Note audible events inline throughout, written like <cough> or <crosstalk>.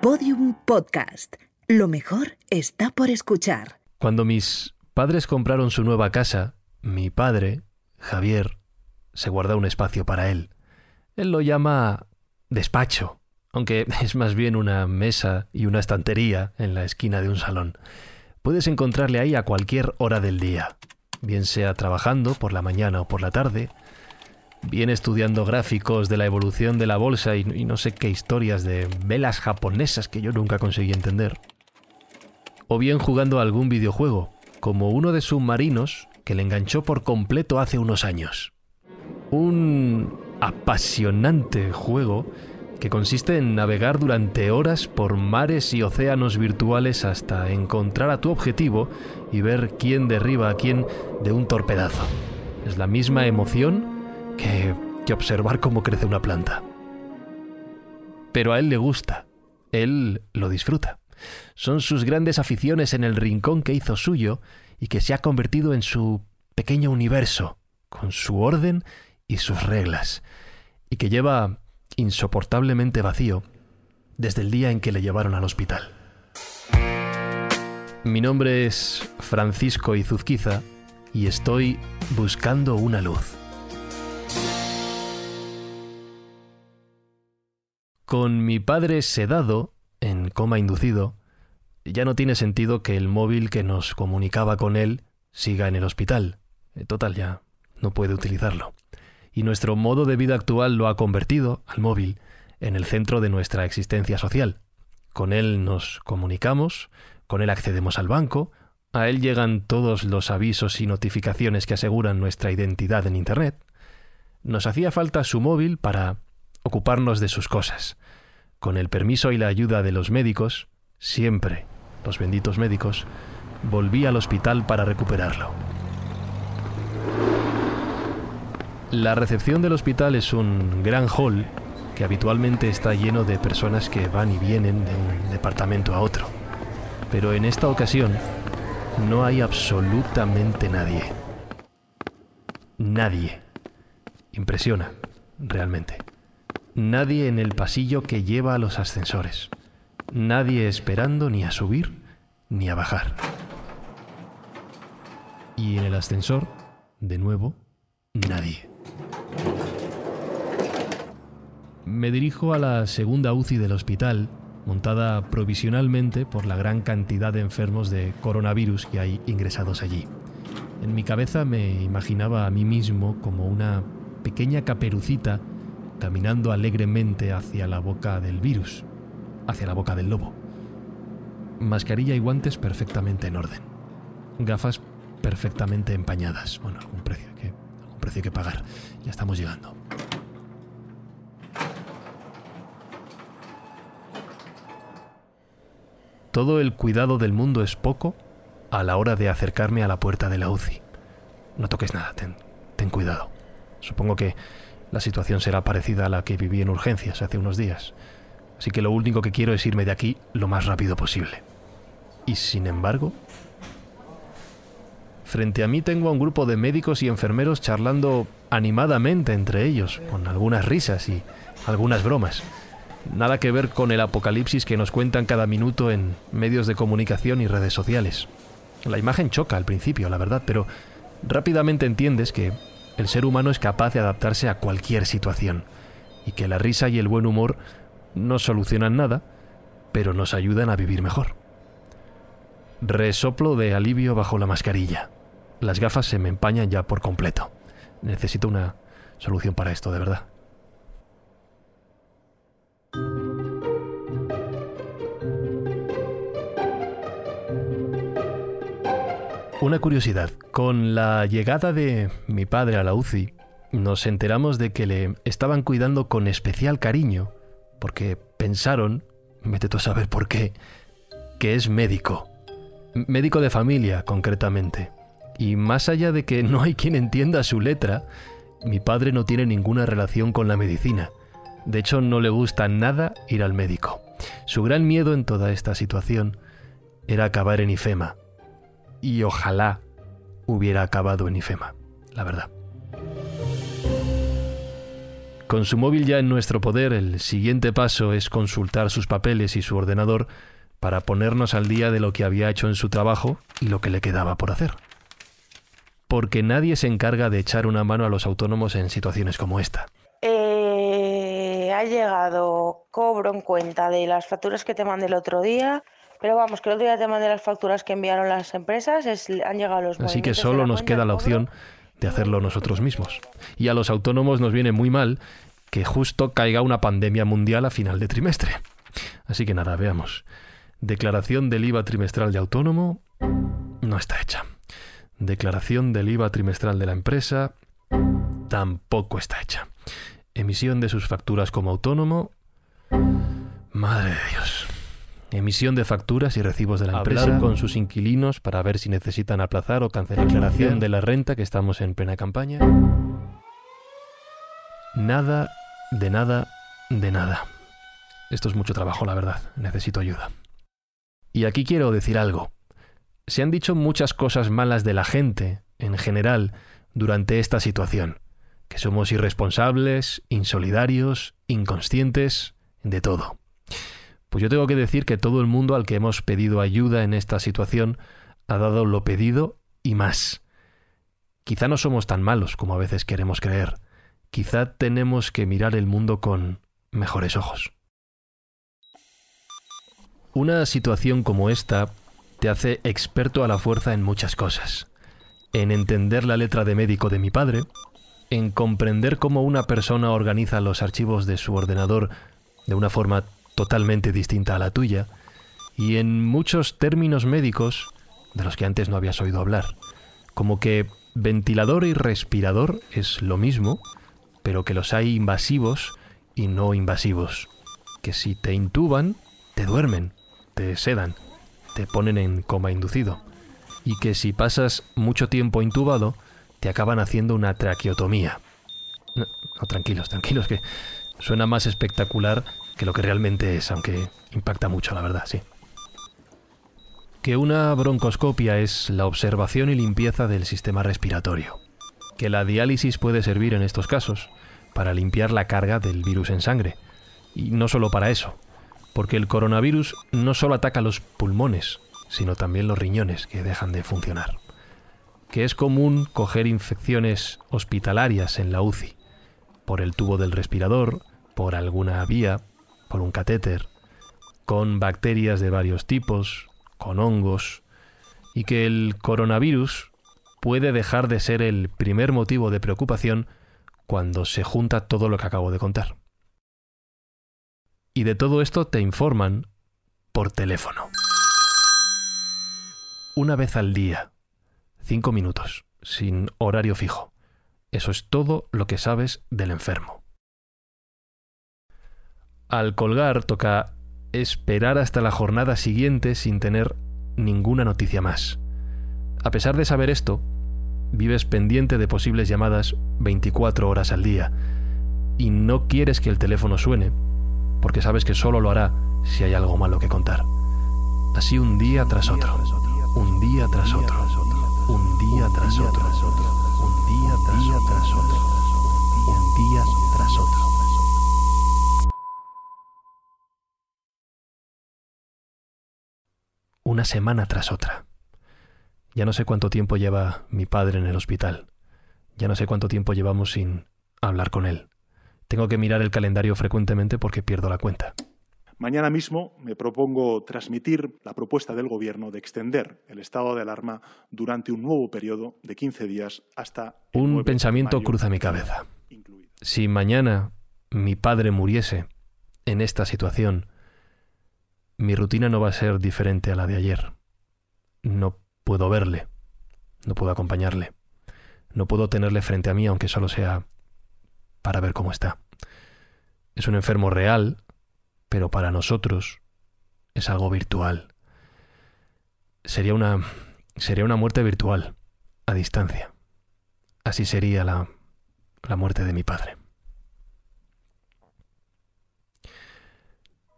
Podium Podcast. Lo mejor está por escuchar. Cuando mis padres compraron su nueva casa, mi padre, Javier, se guarda un espacio para él. Él lo llama despacho, aunque <laughs> es más bien una mesa y una estantería en la esquina de un salón. Puedes encontrarle ahí a cualquier hora del día, bien sea trabajando por la mañana o por la tarde, bien estudiando gráficos de la evolución de la bolsa y, no sé qué historias de velas japonesas que yo nunca conseguí entender. O bien jugando a algún videojuego, como uno de submarinos que le enganchó por completo hace unos años. Un apasionante juego que consiste en navegar durante horas por mares y océanos virtuales hasta encontrar a tu objetivo y ver quién derriba a quién de un torpedazo. Es la misma emoción que, observar cómo crece una planta. Pero a él le gusta, él lo disfruta. Son sus grandes aficiones en el rincón que hizo suyo y que se ha convertido en su pequeño universo, con su orden y sus reglas, y que lleva insoportablemente vacío desde el día en que le llevaron al hospital. Mi nombre es Francisco Izuzquiza y estoy buscando una luz. Con mi padre sedado, en coma inducido, ya no tiene sentido que el móvil que nos comunicaba con él siga en el hospital. Eh, total, ya no puede utilizarlo. Y nuestro modo de vida actual lo ha convertido, al móvil, en el centro de nuestra existencia social. Con él nos comunicamos, con él accedemos al banco, a él llegan todos los avisos y notificaciones que aseguran nuestra identidad en Internet. Nos hacía falta su móvil para ocuparnos de sus cosas. Con el permiso y la ayuda de los médicos, siempre, los benditos médicos, volví al hospital para recuperarlo. La recepción del hospital es un gran hall que habitualmente está lleno de personas que van y vienen de un departamento a otro. Pero en esta ocasión no hay absolutamente nadie. Nadie. Impresiona, realmente. Nadie en el pasillo que lleva a los ascensores. Nadie esperando ni a subir ni a bajar. Y en el ascensor, de nuevo, nadie. Me dirijo a la segunda UCI del hospital, montada provisionalmente por la gran cantidad de enfermos de coronavirus que hay ingresados allí. En mi cabeza me imaginaba a mí mismo como una pequeña caperucita caminando alegremente hacia la boca del virus, hacia la boca del lobo. Mascarilla y guantes perfectamente en orden. Gafas perfectamente empañadas. Bueno, algún precio que, precio que pagar. Ya estamos llegando. Todo el cuidado del mundo es poco a la hora de acercarme a la puerta de la UCI. No toques nada, ten, ten cuidado. Supongo que la situación será parecida a la que viví en urgencias hace unos días. Así que lo único que quiero es irme de aquí lo más rápido posible. Y sin embargo, frente a mí tengo a un grupo de médicos y enfermeros charlando animadamente entre ellos, con algunas risas y algunas bromas. Nada que ver con el apocalipsis que nos cuentan cada minuto en medios de comunicación y redes sociales. La imagen choca al principio, la verdad, pero rápidamente entiendes que el ser humano es capaz de adaptarse a cualquier situación y que la risa y el buen humor no solucionan nada, pero nos ayudan a vivir mejor. Resoplo de alivio bajo la mascarilla. Las gafas se me empañan ya por completo. Necesito una solución para esto, de verdad. Una curiosidad, con la llegada de mi padre a la UCI, nos enteramos de que le estaban cuidando con especial cariño, porque pensaron, me a saber por qué, que es médico. Médico de familia, concretamente. Y más allá de que <laughs> no hay quien entienda su letra, mi padre no tiene ninguna relación con la medicina. De hecho, no le gusta nada ir al médico. Su gran miedo en toda esta situación era acabar en IFEMA, y ojalá hubiera acabado en IFEMA, la verdad. Con su móvil ya en nuestro poder, el siguiente paso es consultar sus papeles y su ordenador para ponernos al día de lo que había hecho en su trabajo y lo que le quedaba por hacer. Porque nadie se encarga de echar una mano a los autónomos en situaciones como esta. Eh, ha llegado cobro en cuenta de las facturas que te mandé el otro día, pero vamos, que el otro día te mandé las facturas que enviaron las empresas, es, han llegado los Así que solo nos queda la opción de hacerlo nosotros mismos. Y a los autónomos nos viene muy mal que justo caiga una pandemia mundial a final de trimestre. Así que nada, veamos. Declaración del IVA trimestral de autónomo no está hecha. Declaración del IVA trimestral de la empresa tampoco está hecha. Emisión de sus facturas como autónomo. Madre de Dios. Emisión de facturas y recibos de la empresa con sus inquilinos para ver si necesitan aplazar o cancelar. Declaración de la renta, que estamos en plena campaña. Nada, de nada, de nada. Esto es mucho trabajo, la verdad. Necesito ayuda. Y aquí quiero decir algo. Se han dicho muchas cosas malas de la gente, en general, durante esta situación. Que somos irresponsables, insolidarios, inconscientes, de todo. Pues yo tengo que decir que todo el mundo al que hemos pedido ayuda en esta situación ha dado lo pedido y más. Quizá no somos tan malos como a veces queremos creer. Quizá tenemos que mirar el mundo con mejores ojos. Una situación como esta te hace experto a la fuerza en muchas cosas. En entender la letra de médico de mi padre, en comprender cómo una persona organiza los archivos de su ordenador de una forma totalmente distinta a la tuya, y en muchos términos médicos de los que antes no habías oído hablar, como que ventilador y respirador es lo mismo, pero que los hay invasivos y no invasivos, que si te intuban, te duermen, te sedan, te ponen en coma inducido, y que si pasas mucho tiempo intubado, te acaban haciendo una traqueotomía. No, no tranquilos, tranquilos, que suena más espectacular que lo que realmente es, aunque impacta mucho, la verdad, sí. Que una broncoscopia es la observación y limpieza del sistema respiratorio. Que la diálisis puede servir en estos casos para limpiar la carga del virus en sangre. Y no solo para eso, porque el coronavirus no solo ataca los pulmones, sino también los riñones que dejan de funcionar. Que es común coger infecciones hospitalarias en la UCI, por el tubo del respirador, por alguna vía, por un catéter, con bacterias de varios tipos, con hongos, y que el coronavirus puede dejar de ser el primer motivo de preocupación cuando se junta todo lo que acabo de contar. Y de todo esto te informan por teléfono. Una vez al día, cinco minutos, sin horario fijo. Eso es todo lo que sabes del enfermo. Al colgar toca esperar hasta la jornada siguiente sin tener ninguna noticia más. A pesar de saber esto, vives pendiente de posibles llamadas 24 horas al día y no quieres que el teléfono suene porque sabes que solo lo hará si hay algo malo que contar. Así un día tras otro, un día tras otro, un día tras otro, un día tras otro, un día tras otro. Una semana tras otra. Ya no sé cuánto tiempo lleva mi padre en el hospital. Ya no sé cuánto tiempo llevamos sin hablar con él. Tengo que mirar el calendario frecuentemente porque pierdo la cuenta. Mañana mismo me propongo transmitir la propuesta del Gobierno de extender el estado de alarma durante un nuevo periodo de 15 días hasta... Un pensamiento cruza mi cabeza. Si mañana mi padre muriese en esta situación, mi rutina no va a ser diferente a la de ayer. No puedo verle, no puedo acompañarle, no puedo tenerle frente a mí aunque solo sea para ver cómo está. Es un enfermo real, pero para nosotros es algo virtual. Sería una sería una muerte virtual, a distancia. Así sería la, la muerte de mi padre.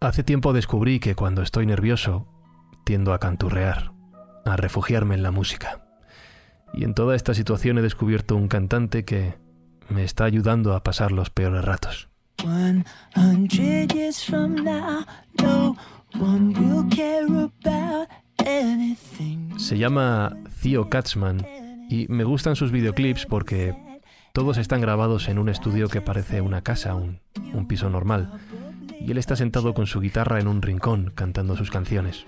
Hace tiempo descubrí que cuando estoy nervioso tiendo a canturrear, a refugiarme en la música. Y en toda esta situación he descubierto un cantante que me está ayudando a pasar los peores ratos. Se llama Theo Katzman y me gustan sus videoclips porque todos están grabados en un estudio que parece una casa, un, un piso normal. Y él está sentado con su guitarra en un rincón cantando sus canciones,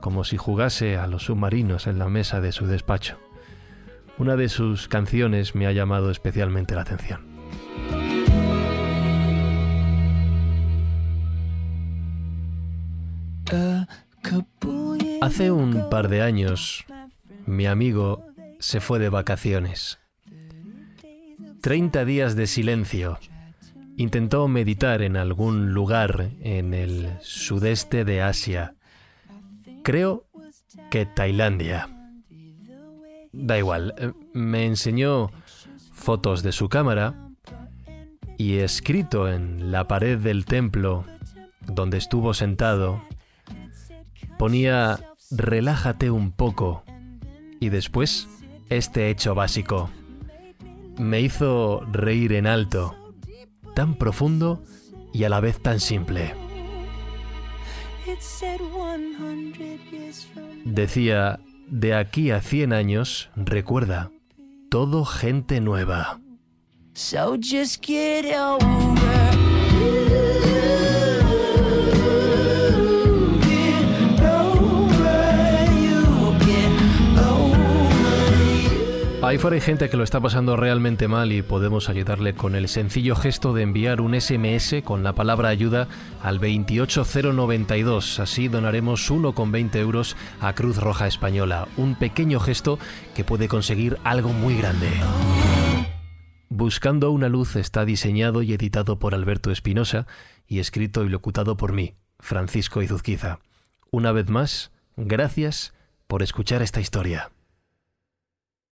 como si jugase a los submarinos en la mesa de su despacho. Una de sus canciones me ha llamado especialmente la atención. Hace un par de años, mi amigo se fue de vacaciones. Treinta días de silencio. Intentó meditar en algún lugar en el sudeste de Asia. Creo que Tailandia. Da igual, eh, me enseñó fotos de su cámara y escrito en la pared del templo donde estuvo sentado, ponía relájate un poco y después este hecho básico. Me hizo reír en alto, tan profundo y a la vez tan simple. Decía, de aquí a 100 años, recuerda, todo gente nueva. Ahí fuera hay gente que lo está pasando realmente mal y podemos ayudarle con el sencillo gesto de enviar un SMS con la palabra ayuda al 28092. Así donaremos 1,20 euros a Cruz Roja Española. Un pequeño gesto que puede conseguir algo muy grande. Buscando una luz está diseñado y editado por Alberto Espinosa y escrito y locutado por mí, Francisco Izuzquiza. Una vez más, gracias por escuchar esta historia.